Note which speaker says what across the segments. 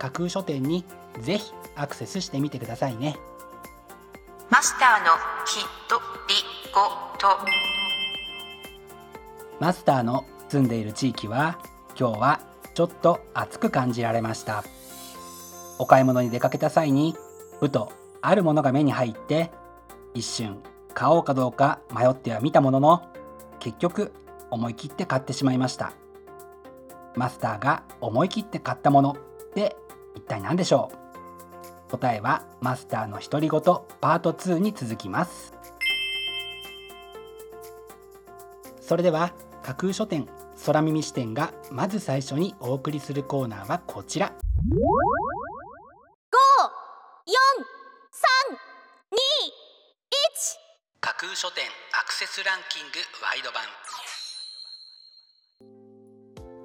Speaker 1: 架空書店にぜひアクセスしてみてくださいね。
Speaker 2: マスターのひとりごと。
Speaker 1: マスターの住んでいる地域は今日はちょっと暑く感じられました。お買い物に出かけた際にふとあるものが目に入って一瞬買おうかどうか迷ってはみたものの結局思い切って買ってしまいました。マスターが思い切って買ったものって一体何でしょう？答えはマスターの独り言パート2に続きます。それでは架空書店空耳視点がまず最初にお送りするコーナーはこちら。架空書店アクセスランキングワイド版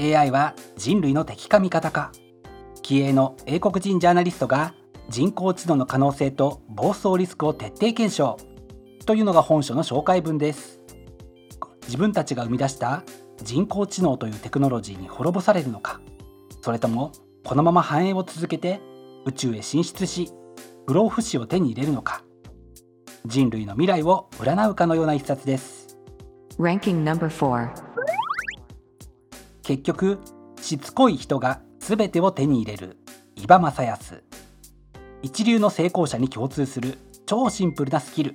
Speaker 1: AI は人類の敵か味方か。気鋭の英国人ジャーナリストが人工知能の可能性と暴走リスクを徹底検証。というのが本書の紹介文です。自分たちが生み出した人工知能というテクノロジーに滅ぼされるのか。それともこのまま繁栄を続けて宇宙へ進出し不老不死を手に入れるのか。人類の未来を占うかのような一冊です。
Speaker 2: Ranking No.4
Speaker 1: 結局しつこい人が全てを手に入れる。伊庭正康。一流の成功者に共通する超シンプルなスキル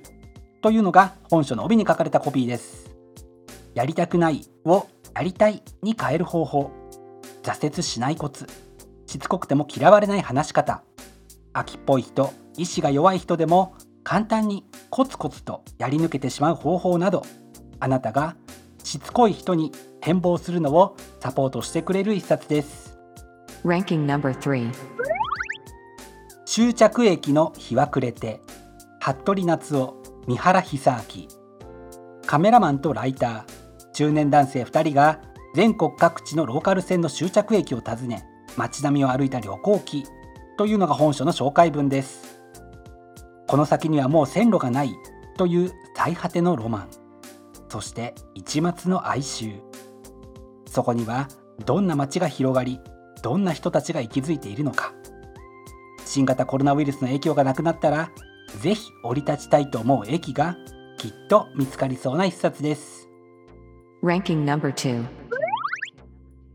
Speaker 1: というのが本書の帯に書かれたコピーです。やりたくないをやりたいに変える方法。挫折しないコツ。しつこくても嫌われない話し方。秋っぽい人。意志が弱い人でも簡単にコツコツとやり抜けてしまう方法など。あなたがしつこい人に変貌するのをサポートしてくれる一冊です。
Speaker 2: Ranking number 3
Speaker 1: 終着駅の日は暮れて服部夏夫三原久明カメラマンとライター中年男性2人が全国各地のローカル線の終着駅を訪ね街並みを歩いた旅行記というのが本書の紹介文です。この先にはもう線路がないという最果てのロマンそして一末の哀愁。そこにはどんな街が広がりどんな人たちが息づいているのか。新型コロナウイルスの影響がなくなったらぜひ降り立ちたいと思う駅がきっと見つかりそうな一冊です。
Speaker 2: Ranking number 2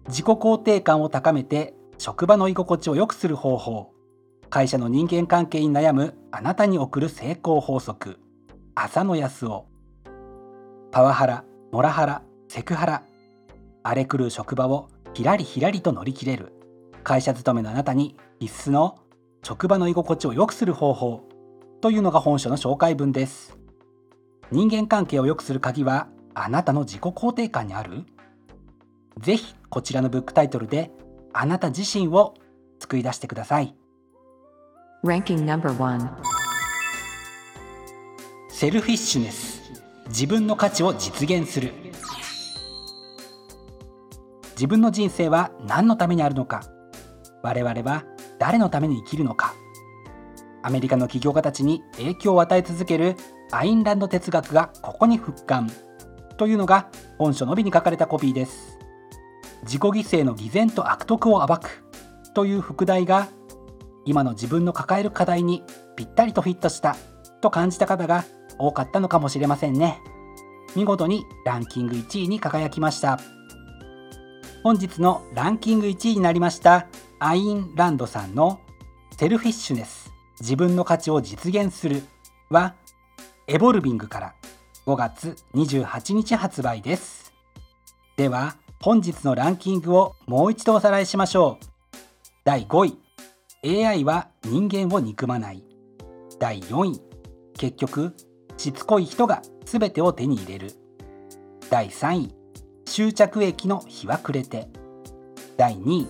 Speaker 1: 自己肯定感を高めて職場の居心地を良くする方法。会社の人間関係に悩むあなたに送る成功法則。浅野康夫パワハラモラハラセクハラ。荒れ狂う職場をひらりひらりと乗り切れる。会社勤めのあなたに必須の職場の居心地を良くする方法。というのが本書の紹介文です。人間関係を良くする鍵はあなたの自己肯定感にある。ぜひこちらのブックタイトルであなた自身を作り出してください。
Speaker 2: Ranking number 1
Speaker 1: セルフィッシュネス自分の価値を実現する。自分の人生は何のためにあるのか。我々は誰のために生きるのか。アメリカの起業家たちに影響を与え続ける。アインランド哲学がここに復刊。というのが本書のみに書かれたコピーです。自己犠牲の偽善と悪徳を暴く。という副題が今の自分の抱える課題にぴったりとフィットした。と感じた方が多かったのかもしれませんね。見事にランキング1位に輝きました。本日のランキング1位になりましたアインランドさんのセルフィッシュネス自分の価値を実現するはエボルビングから5月28日発売です。では本日のランキングをもう一度おさらいしましょう。第5位 AI は人間を憎まない。第4位結局しつこい人が全てを手に入れる。第3位執着液の日は暮れて。第2位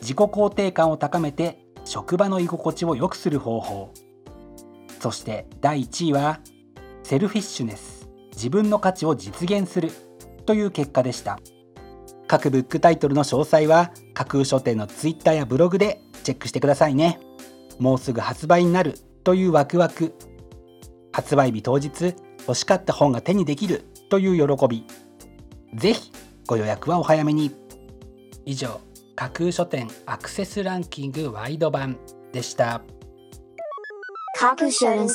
Speaker 1: 自己肯定感を高めて職場の居心地を良くする方法。そして第1位はセルフィッシュネス自分の価値を実現する。という結果でした。各ブックタイトルの詳細は架空書店のツイッターやブログでチェックしてくださいね。もうすぐ発売になる。というワクワク。発売日当日欲しかった本が手にできるという喜び。ぜひご予約はお早めに。以上架空書店アクセスランキングワイド版でした。
Speaker 3: 架空書店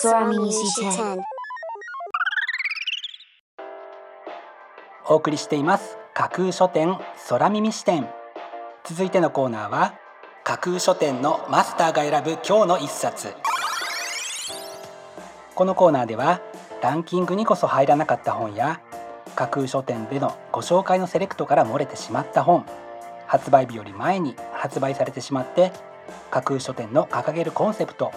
Speaker 1: お送りしています架空書店空耳視点続いてのコーナーは架空書店のマスターが選ぶ今日の一冊このコーナーではランキングにこそ入らなかった本や架空書店でのご紹介のセレクトから漏れてしまった本発売日より前に発売されてしまって架空書店の掲げるコンセプト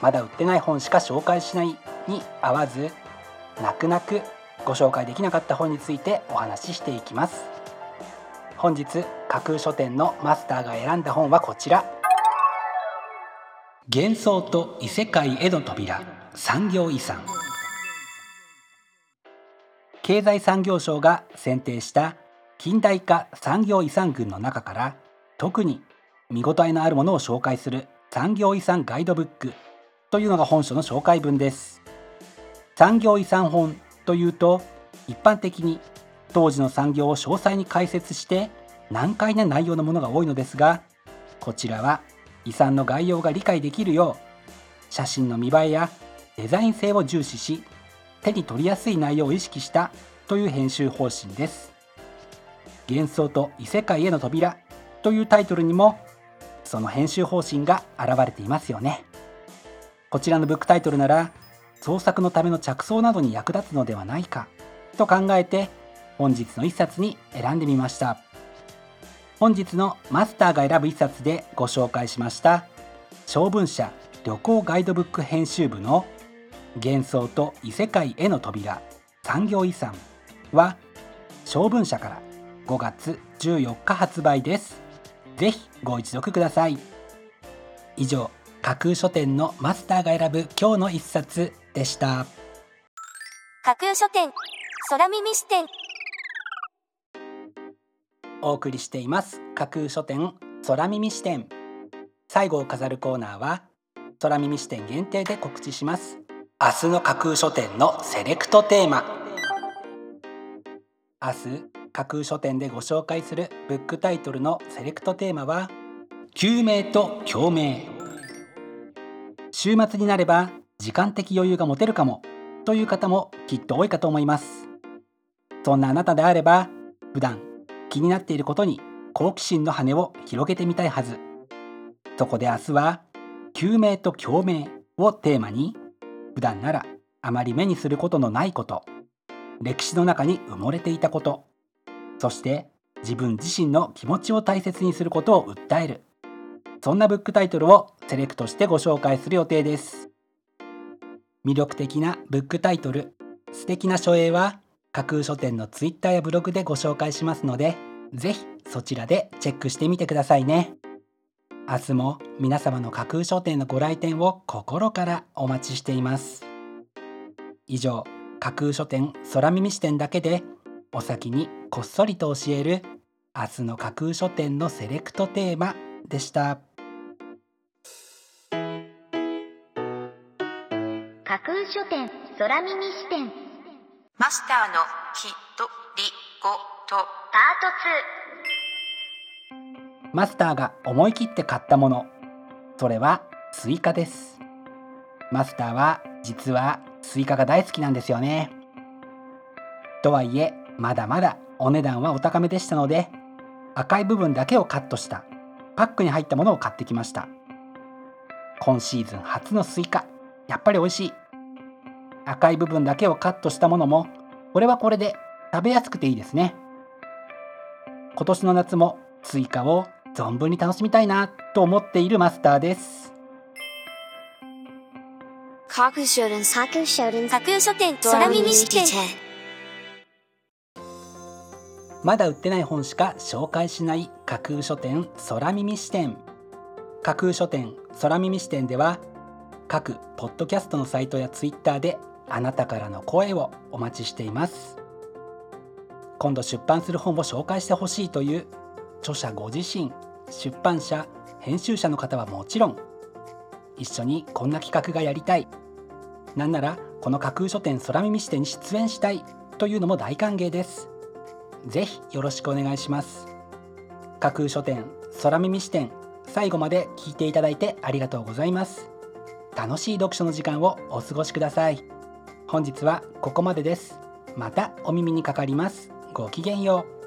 Speaker 1: まだ売ってない本しか紹介しないに合わず泣く泣くご紹介できなかった本についてお話ししていきます。本日架空書店のマスターが選んだ本はこちら。幻想と異世界への扉。産業遺産。経済産業省が選定した近代化産業遺産群の中から特に見応えのあるものを紹介する産業遺産ガイドブックというのが本書の紹介文です。産業遺産本というと一般的に当時の産業を詳細に解説して難解な内容のものが多いのですがこちらは遺産の概要が理解できるよう写真の見栄えやデザイン性を重視し手に取りやすい内容を意識したという編集方針です。幻想と異世界への扉というタイトルにもその編集方針が現れていますよね。こちらのブックタイトルなら創作のための着想などに役立つのではないかと考えて本日の一冊に選んでみました。本日のマスターが選ぶ一冊でご紹介しました小文社旅行ガイドブック編集部の幻想と異世界への扉。産業遺産は小文社から5月14日発売です。ぜひご一読ください。以上架空書店のマスターが選ぶ今日の一冊でした。
Speaker 3: 架空書店空耳視点。
Speaker 1: お送りしています。架空書店空耳視点。最後を飾るコーナーは空耳視点限定で告知します明日の架空書店のセレクトテーマ。明日架空書店でご紹介するブックタイトルのセレクトテーマは救命と共鳴。週末になれば時間的余裕が持てるかもという方もきっと多いかと思います。そんなあなたであれば普段気になっていることに好奇心の羽を広げてみたいはず。そこで明日は救命と共鳴をテーマに普段ならあまり目にすることのないこと。歴史の中に埋もれていたこと。そして自分自身の気持ちを大切にすることを訴える。そんなブックタイトルをセレクトしてご紹介する予定です。魅力的なブックタイトル素敵な書影は架空書店のツイッターやブログでご紹介しますのでぜひそちらでチェックしてみてくださいね。明日も皆様の架空書店のご来店を心からお待ちしています。以上架空書店空耳視点だけでお先にこっそりと教える明日の架空書店のセレクトテーマでした。
Speaker 4: 架空書店空耳視点。
Speaker 2: マスターのきとりごと。
Speaker 4: パー
Speaker 1: マスターが思い切って買ったもの。それはスイカです。マスターは実はスイカが大好きなんですよね。とはいえまだまだお値段はお高めでしたので赤い部分だけをカットした。パックに入ったものを買ってきました。今シーズン初のスイカ。やっぱり美味しい。赤い部分だけをカットしたものもこれはこれで食べやすくていいですね。今年の夏もスイカを存分に楽しみたいなと思っているマスターです。
Speaker 3: 架空書店
Speaker 4: 架空書店
Speaker 3: 架空書店空耳支店
Speaker 1: まだ売ってない本しか紹介しない架空書店空耳支店。架空書店空耳視点では各ポッドキャストのサイトやツイッターであなたからの声をお待ちしています。今度出版する本を紹介してほしいという著者ご自身出版社編集者の方はもちろん一緒にこんな企画がやりたい。なんならこの架空書店空耳視点に出演したいというのも大歓迎です。ぜひよろしくお願いします。架空書店空耳視点最後まで聞いていただいてありがとうございます。楽しい読書の時間をお過ごしください。本日はここまでです。またお耳にかかります。ごきげんよう。